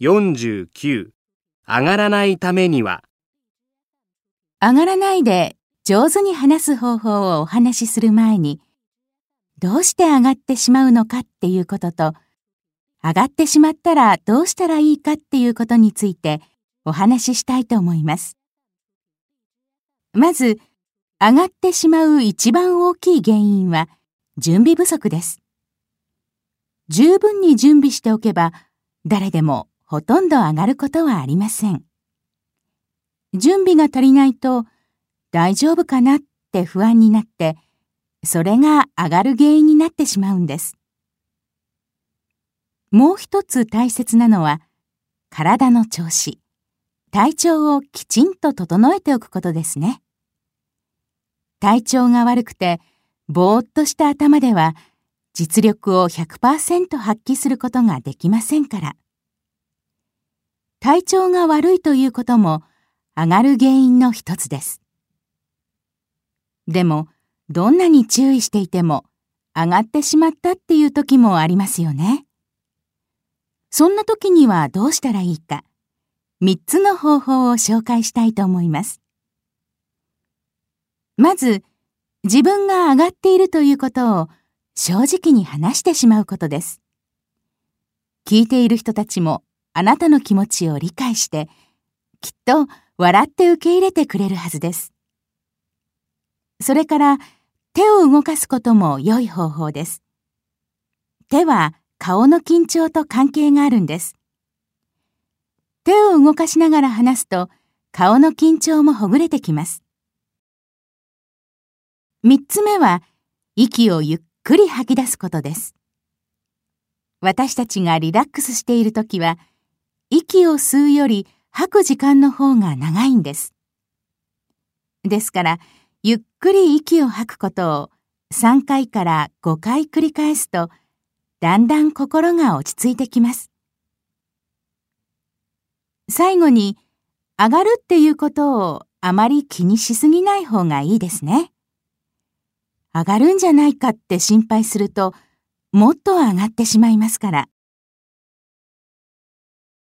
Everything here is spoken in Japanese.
49上がらないためには上がらないで上手に話す方法をお話しする前に、どうして上がってしまうのかっていうことと、上がってしまったらどうしたらいいかっていうことについてお話ししたいと思います。まず、上がってしまう一番大きい原因は準備不足です。十分に準備しておけば、誰でもほとんど上がることはありません。準備が足りないと、大丈夫かなって不安になって、それが上がる原因になってしまうんです。もう一つ大切なのは、体の調子、体調をきちんと整えておくことですね。体調が悪くて、ぼーっとした頭では、実力を100%発揮することができませんから。体調が悪いということも上がる原因の一つです。でも、どんなに注意していても上がってしまったっていう時もありますよね。そんな時にはどうしたらいいか、3つの方法を紹介したいと思います。まず、自分が上がっているということを正直に話してしまうことです。聞いている人たちもあなたの気持ちを理解して、きっと笑って受け入れてくれるはずです。それから手を動かすことも良い方法です。手は顔の緊張と関係があるんです。手を動かしながら話すと顔の緊張もほぐれてきます。三つ目は息をゆっくり吐き出すことです。私たちがリラックスしているときは息を吸うより吐く時間の方が長いんです。ですから、ゆっくり息を吐くことを3回から5回繰り返すと、だんだん心が落ち着いてきます。最後に、上がるっていうことをあまり気にしすぎない方がいいですね。上がるんじゃないかって心配すると、もっと上がってしまいますから。